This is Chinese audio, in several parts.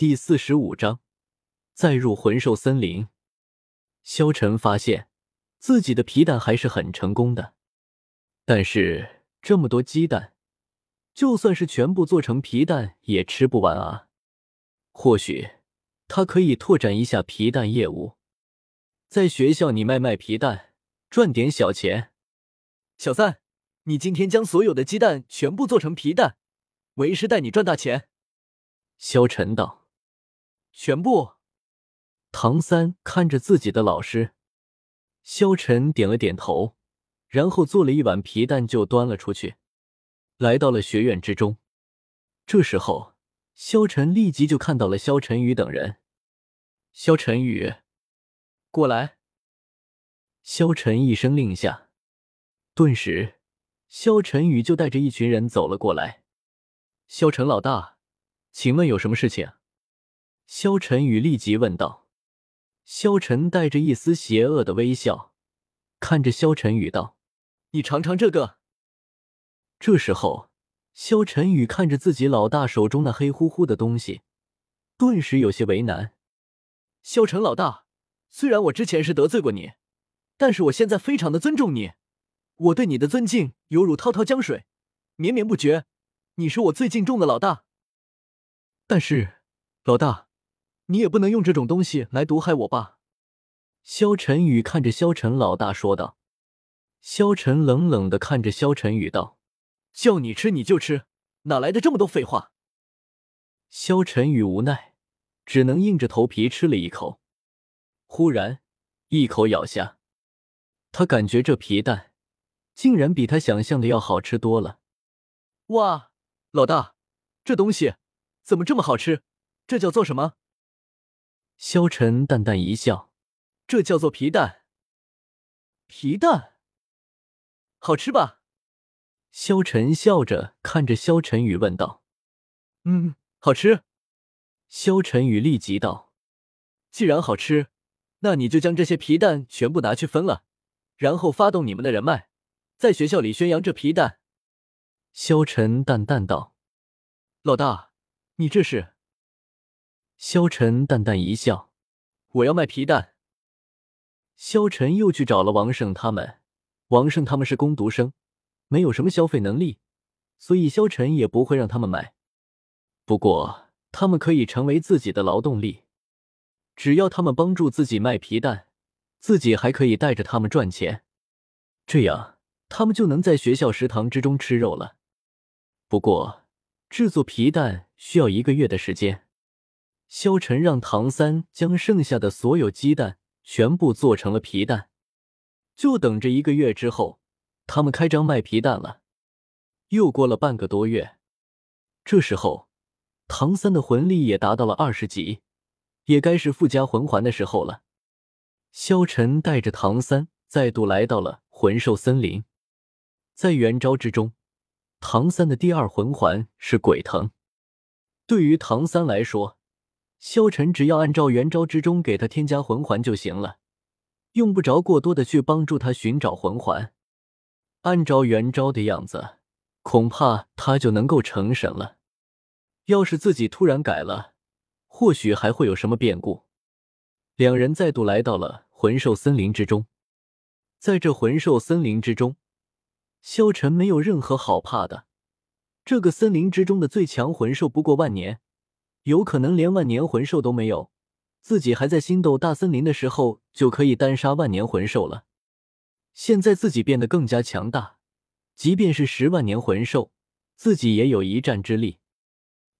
第四十五章，再入魂兽森林。萧晨发现自己的皮蛋还是很成功的，但是这么多鸡蛋，就算是全部做成皮蛋也吃不完啊。或许他可以拓展一下皮蛋业务，在学校里卖卖皮蛋，赚点小钱。小三，你今天将所有的鸡蛋全部做成皮蛋，为师带你赚大钱。萧晨道。全部。唐三看着自己的老师，萧晨点了点头，然后做了一碗皮蛋就端了出去，来到了学院之中。这时候，萧晨立即就看到了萧晨宇等人。萧晨宇，过来。萧晨一声令下，顿时，萧晨宇就带着一群人走了过来。萧晨老大，请问有什么事情？萧晨宇立即问道。萧晨带着一丝邪恶的微笑，看着萧晨宇道：“你尝尝这个。”这时候，萧晨宇看着自己老大手中那黑乎乎的东西，顿时有些为难。萧晨老大，虽然我之前是得罪过你，但是我现在非常的尊重你，我对你的尊敬犹如滔滔江水，绵绵不绝。你是我最敬重的老大。但是，老大。你也不能用这种东西来毒害我吧？萧晨宇看着萧晨老大说道。萧晨冷冷的看着萧晨宇道：“叫你吃你就吃，哪来的这么多废话？”萧晨宇无奈，只能硬着头皮吃了一口。忽然，一口咬下，他感觉这皮蛋竟然比他想象的要好吃多了。哇，老大，这东西怎么这么好吃？这叫做什么？萧晨淡淡一笑：“这叫做皮蛋。皮蛋，好吃吧？”萧晨笑着看着萧晨宇问道：“嗯，好吃。”萧晨宇立即道：“既然好吃，那你就将这些皮蛋全部拿去分了，然后发动你们的人脉，在学校里宣扬这皮蛋。”萧晨淡淡道：“老大，你这是？”萧晨淡淡一笑：“我要卖皮蛋。”萧晨又去找了王胜他们。王胜他们是工读生，没有什么消费能力，所以萧晨也不会让他们买。不过，他们可以成为自己的劳动力，只要他们帮助自己卖皮蛋，自己还可以带着他们赚钱。这样，他们就能在学校食堂之中吃肉了。不过，制作皮蛋需要一个月的时间。萧晨让唐三将剩下的所有鸡蛋全部做成了皮蛋，就等着一个月之后，他们开张卖皮蛋了。又过了半个多月，这时候，唐三的魂力也达到了二十级，也该是附加魂环的时候了。萧晨带着唐三再度来到了魂兽森林，在元招之中，唐三的第二魂环是鬼藤，对于唐三来说。萧晨只要按照元招之中给他添加魂环就行了，用不着过多的去帮助他寻找魂环。按照元招的样子，恐怕他就能够成神了。要是自己突然改了，或许还会有什么变故。两人再度来到了魂兽森林之中，在这魂兽森林之中，萧晨没有任何好怕的。这个森林之中的最强魂兽不过万年。有可能连万年魂兽都没有，自己还在星斗大森林的时候就可以单杀万年魂兽了。现在自己变得更加强大，即便是十万年魂兽，自己也有一战之力。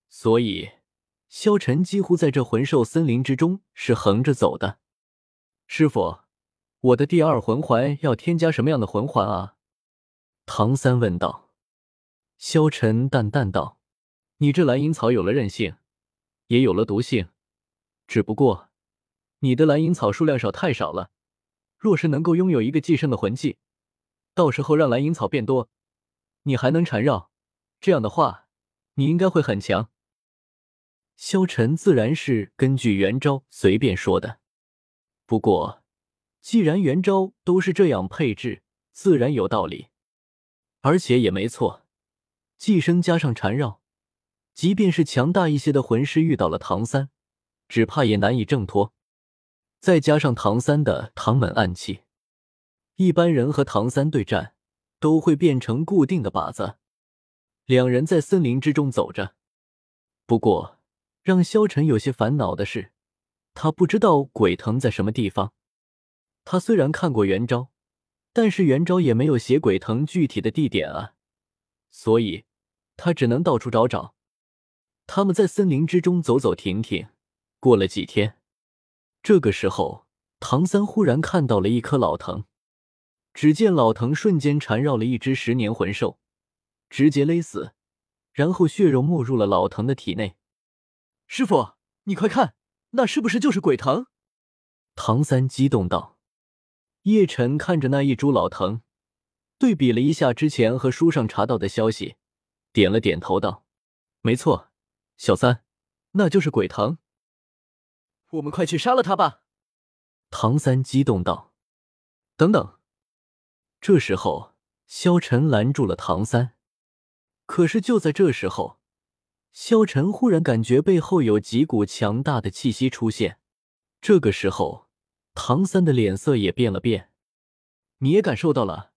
所以，萧晨几乎在这魂兽森林之中是横着走的。师傅，我的第二魂环要添加什么样的魂环啊？唐三问道。萧晨淡淡道：“你这蓝银草有了韧性。”也有了毒性，只不过你的蓝银草数量少太少了。若是能够拥有一个寄生的魂技，到时候让蓝银草变多，你还能缠绕，这样的话，你应该会很强。萧晨自然是根据元招随便说的，不过既然元招都是这样配置，自然有道理，而且也没错，寄生加上缠绕。即便是强大一些的魂师遇到了唐三，只怕也难以挣脱。再加上唐三的唐门暗器，一般人和唐三对战都会变成固定的靶子。两人在森林之中走着，不过让萧晨有些烦恼的是，他不知道鬼藤在什么地方。他虽然看过元昭，但是元昭也没有写鬼藤具体的地点啊，所以他只能到处找找。他们在森林之中走走停停，过了几天。这个时候，唐三忽然看到了一棵老藤，只见老藤瞬间缠绕了一只十年魂兽，直接勒死，然后血肉没入了老藤的体内。师傅，你快看，那是不是就是鬼藤？唐三激动道。叶晨看着那一株老藤，对比了一下之前和书上查到的消息，点了点头道：“没错，小三，那就是鬼藤。”我们快去杀了他吧！唐三激动道：“等等！”这时候，萧晨拦住了唐三。可是就在这时候，萧晨忽然感觉背后有几股强大的气息出现。这个时候，唐三的脸色也变了变。“你也感受到了？”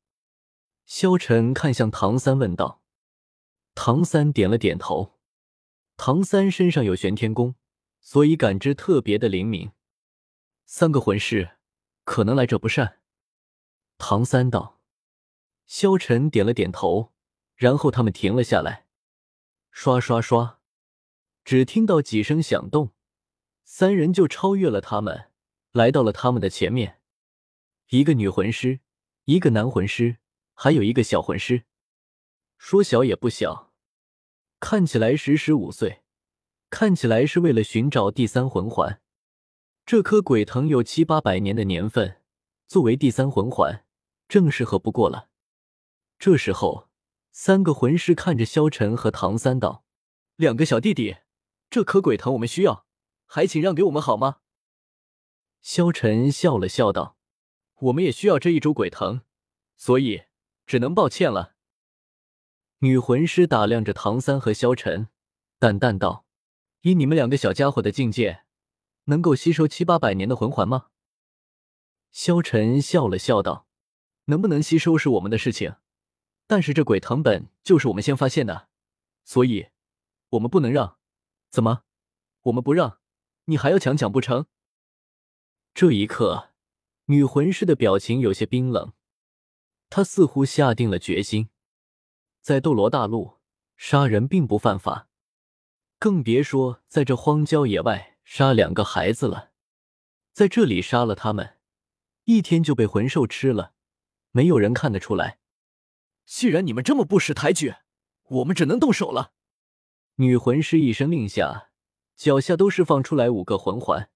萧晨看向唐三问道。唐三点了点头。唐三身上有玄天功。所以感知特别的灵敏。三个魂师可能来者不善。唐三道，萧晨点了点头，然后他们停了下来。刷刷刷，只听到几声响动，三人就超越了他们，来到了他们的前面。一个女魂师，一个男魂师，还有一个小魂师。说小也不小，看起来十十五岁。看起来是为了寻找第三魂环，这棵鬼藤有七八百年的年份，作为第三魂环，正适合不过了。这时候，三个魂师看着萧晨和唐三道：“两个小弟弟，这棵鬼藤我们需要，还请让给我们好吗？”萧晨笑了笑道：“我们也需要这一株鬼藤，所以只能抱歉了。”女魂师打量着唐三和萧晨，淡淡道。以你们两个小家伙的境界，能够吸收七八百年的魂环吗？萧晨笑了笑道：“能不能吸收是我们的事情，但是这鬼藤本就是我们先发现的，所以我们不能让。怎么，我们不让，你还要强抢不成？”这一刻，女魂师的表情有些冰冷，她似乎下定了决心，在斗罗大陆杀人并不犯法。更别说在这荒郊野外杀两个孩子了，在这里杀了他们，一天就被魂兽吃了，没有人看得出来。既然你们这么不识抬举，我们只能动手了。女魂师一声令下，脚下都释放出来五个魂环，